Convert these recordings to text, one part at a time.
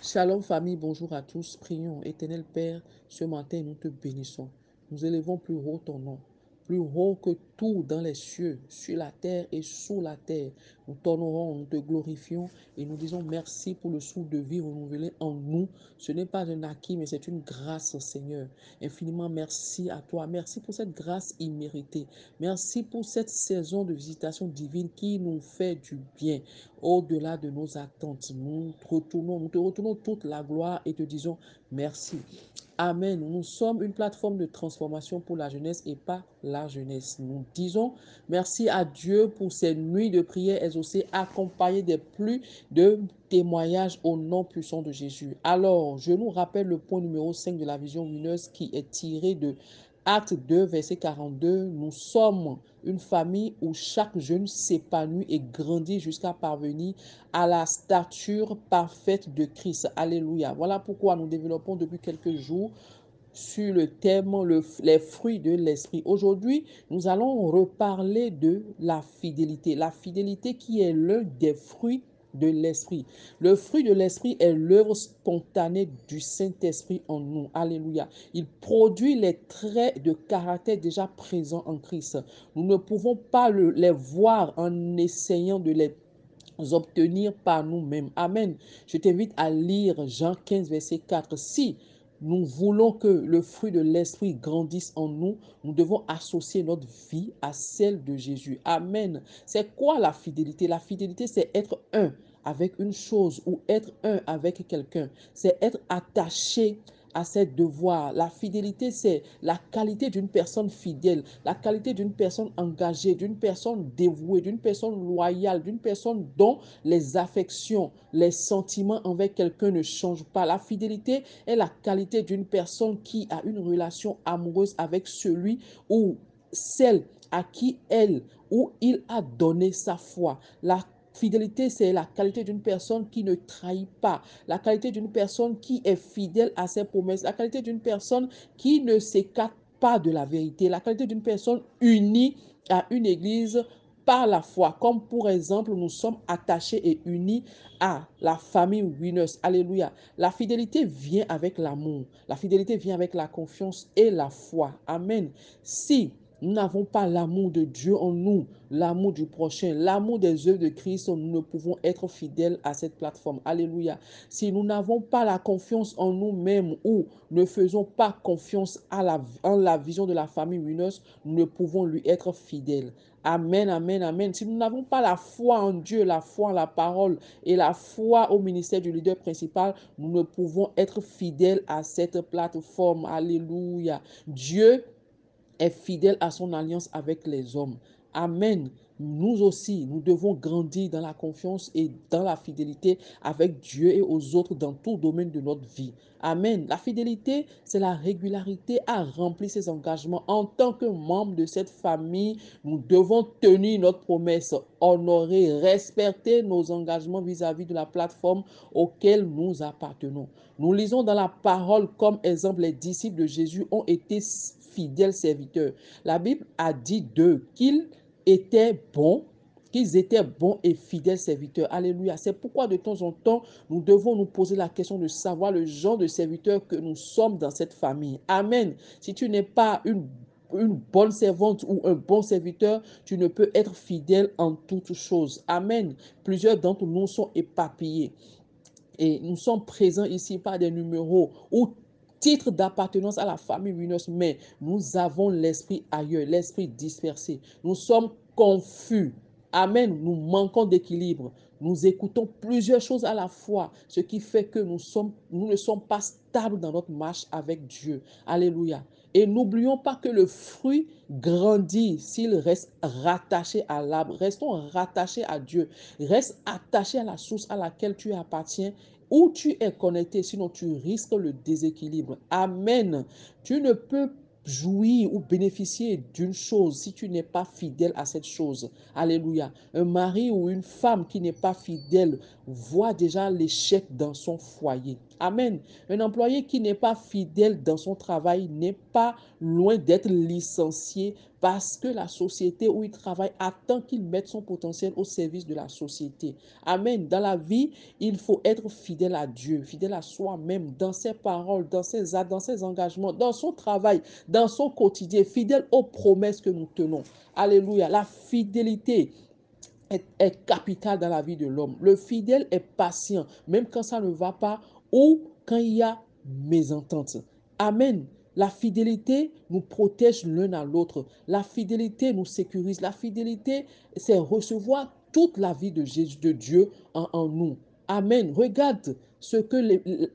Shalom famille, bonjour à tous. Prions, éternel Père, ce matin nous te bénissons. Nous élevons plus haut ton nom, plus haut que tout dans les cieux, sur la terre et sous la terre. Nous t'honorons, nous te glorifions et nous disons merci pour le souffle de vie renouvelé en nous. Ce n'est pas un acquis, mais c'est une grâce, Seigneur. Infiniment merci à toi. Merci pour cette grâce imméritée. Merci pour cette saison de visitation divine qui nous fait du bien au-delà de nos attentes. Nous te retournons, nous te retournons toute la gloire et te disons merci. Amen. Nous sommes une plateforme de transformation pour la jeunesse et pas la jeunesse. Nous disons merci à Dieu pour ces nuits de prière exaucées accompagnées des plus de témoignages au nom puissant de Jésus. Alors, je nous rappelle le point numéro 5 de la vision lumineuse qui est tiré de Acte 2, verset 42, nous sommes une famille où chaque jeune s'épanouit et grandit jusqu'à parvenir à la stature parfaite de Christ. Alléluia. Voilà pourquoi nous développons depuis quelques jours sur le thème les fruits de l'esprit. Aujourd'hui, nous allons reparler de la fidélité. La fidélité qui est l'un des fruits de l'Esprit. Le fruit de l'Esprit est l'œuvre spontanée du Saint-Esprit en nous. Alléluia. Il produit les traits de caractère déjà présents en Christ. Nous ne pouvons pas le, les voir en essayant de les obtenir par nous-mêmes. Amen. Je t'invite à lire Jean 15, verset 4. Si nous voulons que le fruit de l'esprit grandisse en nous, nous devons associer notre vie à celle de Jésus. Amen. C'est quoi la fidélité? La fidélité, c'est être un avec une chose ou être un avec quelqu'un. C'est être attaché à ses devoirs. La fidélité, c'est la qualité d'une personne fidèle, la qualité d'une personne engagée, d'une personne dévouée, d'une personne loyale, d'une personne dont les affections, les sentiments envers quelqu'un ne changent pas. La fidélité est la qualité d'une personne qui a une relation amoureuse avec celui ou celle à qui elle ou il a donné sa foi. Fidélité, c'est la qualité d'une personne qui ne trahit pas, la qualité d'une personne qui est fidèle à ses promesses, la qualité d'une personne qui ne s'écarte pas de la vérité, la qualité d'une personne unie à une église par la foi, comme pour exemple, nous sommes attachés et unis à la famille Winners. Alléluia. La fidélité vient avec l'amour. La fidélité vient avec la confiance et la foi. Amen. Si nous n'avons pas l'amour de Dieu en nous, l'amour du prochain, l'amour des œuvres de Christ, nous ne pouvons être fidèles à cette plateforme. Alléluia. Si nous n'avons pas la confiance en nous-mêmes ou ne faisons pas confiance à la, en la vision de la famille Winners, nous ne pouvons lui être fidèles. Amen, amen, amen. Si nous n'avons pas la foi en Dieu, la foi en la parole et la foi au ministère du leader principal, nous ne pouvons être fidèles à cette plateforme. Alléluia. Dieu est fidèle à son alliance avec les hommes. Amen. Nous aussi, nous devons grandir dans la confiance et dans la fidélité avec Dieu et aux autres dans tout domaine de notre vie. Amen. La fidélité, c'est la régularité à remplir ses engagements. En tant que membre de cette famille, nous devons tenir notre promesse, honorer, respecter nos engagements vis-à-vis -vis de la plateforme auquel nous appartenons. Nous lisons dans la parole comme exemple, les disciples de Jésus ont été fidèles serviteurs. La Bible a dit d'eux qu'ils étaient bons, qu'ils étaient bons et fidèles serviteurs. Alléluia. C'est pourquoi de temps en temps, nous devons nous poser la question de savoir le genre de serviteur que nous sommes dans cette famille. Amen. Si tu n'es pas une bonne servante ou un bon serviteur, tu ne peux être fidèle en toutes choses. Amen. Plusieurs d'entre nous sont éparpillés. Et nous sommes présents ici par des numéros ou titre d'appartenance à la famille Winners, mais nous avons l'esprit ailleurs, l'esprit dispersé. Nous sommes confus. Amen. Nous manquons d'équilibre. Nous écoutons plusieurs choses à la fois, ce qui fait que nous, nous ne sommes pas stables dans notre marche avec Dieu. Alléluia. Et n'oublions pas que le fruit grandit s'il reste rattaché à l'arbre. Restons rattachés à Dieu. Reste attaché à la source à laquelle tu appartiens où tu es connecté, sinon tu risques le déséquilibre. Amen. Tu ne peux jouir ou bénéficier d'une chose si tu n'es pas fidèle à cette chose. Alléluia. Un mari ou une femme qui n'est pas fidèle voit déjà l'échec dans son foyer. Amen. Un employé qui n'est pas fidèle dans son travail n'est pas loin d'être licencié parce que la société où il travaille attend qu'il mette son potentiel au service de la société. Amen. Dans la vie, il faut être fidèle à Dieu, fidèle à soi-même, dans ses paroles, dans ses actes, dans ses engagements, dans son travail, dans son quotidien, fidèle aux promesses que nous tenons. Alléluia. La fidélité est, est capitale dans la vie de l'homme. Le fidèle est patient, même quand ça ne va pas ou quand il y a mésentente. Amen. La fidélité nous protège l'un à l'autre. La fidélité nous sécurise. La fidélité, c'est recevoir toute la vie de Jésus, de Dieu en, nous. Amen. Regarde ce que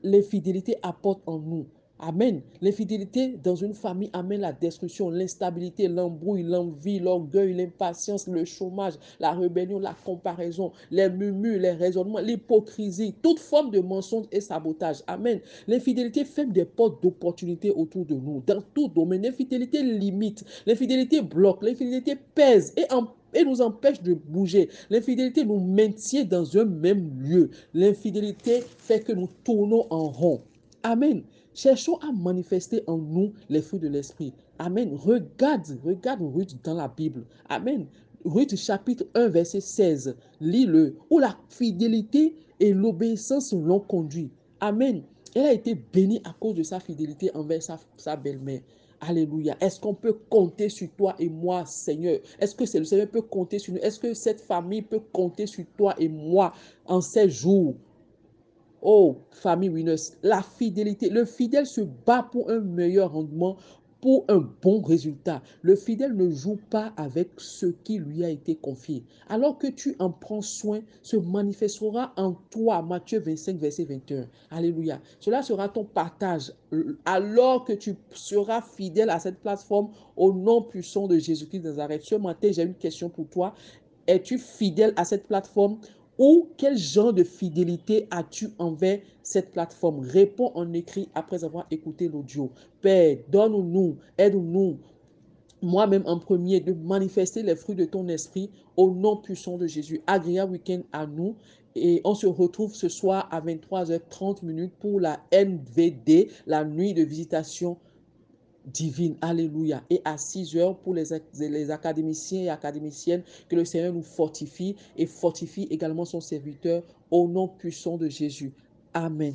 les fidélités apportent en nous. Amen. L'infidélité dans une famille amène la destruction, l'instabilité, l'embrouille, l'envie, l'orgueil, l'impatience, le chômage, la rébellion, la comparaison, les murmures, les raisonnements, l'hypocrisie, toute forme de mensonge et sabotage. Amen. L'infidélité ferme des portes d'opportunité autour de nous, dans tout domaine. L'infidélité limite, l'infidélité bloque, l'infidélité pèse et et nous empêche de bouger. L'infidélité nous maintient dans un même lieu. L'infidélité fait que nous tournons en rond. Amen. Cherchons à manifester en nous les fruits de l'esprit. Amen. Regarde, regarde Ruth dans la Bible. Amen. Ruth chapitre 1 verset 16. Lis-le. Où la fidélité et l'obéissance l'ont conduit. Amen. Elle a été bénie à cause de sa fidélité envers sa, sa belle-mère. Alléluia. Est-ce qu'on peut compter sur toi et moi, Seigneur? Est-ce que le Seigneur peut compter sur nous? Est-ce que cette famille peut compter sur toi et moi en ces jours? Oh, famille Winners, la fidélité. Le fidèle se bat pour un meilleur rendement, pour un bon résultat. Le fidèle ne joue pas avec ce qui lui a été confié. Alors que tu en prends soin, se manifestera en toi. Matthieu 25, verset 21. Alléluia. Cela sera ton partage. Alors que tu seras fidèle à cette plateforme au nom puissant de Jésus-Christ de Nazareth. Ce matin, j'ai une question pour toi. Es-tu fidèle à cette plateforme? Ou quel genre de fidélité as-tu envers cette plateforme? Réponds en écrit après avoir écouté l'audio. Père, donne-nous, aide-nous, moi-même en premier, de manifester les fruits de ton esprit au nom puissant de Jésus. Agréable week-end à nous. Et on se retrouve ce soir à 23h30 minutes pour la NVD, la nuit de visitation divine. Alléluia. Et à 6 heures pour les, les académiciens et académiciennes, que le Seigneur nous fortifie et fortifie également son serviteur au nom puissant de Jésus. Amen.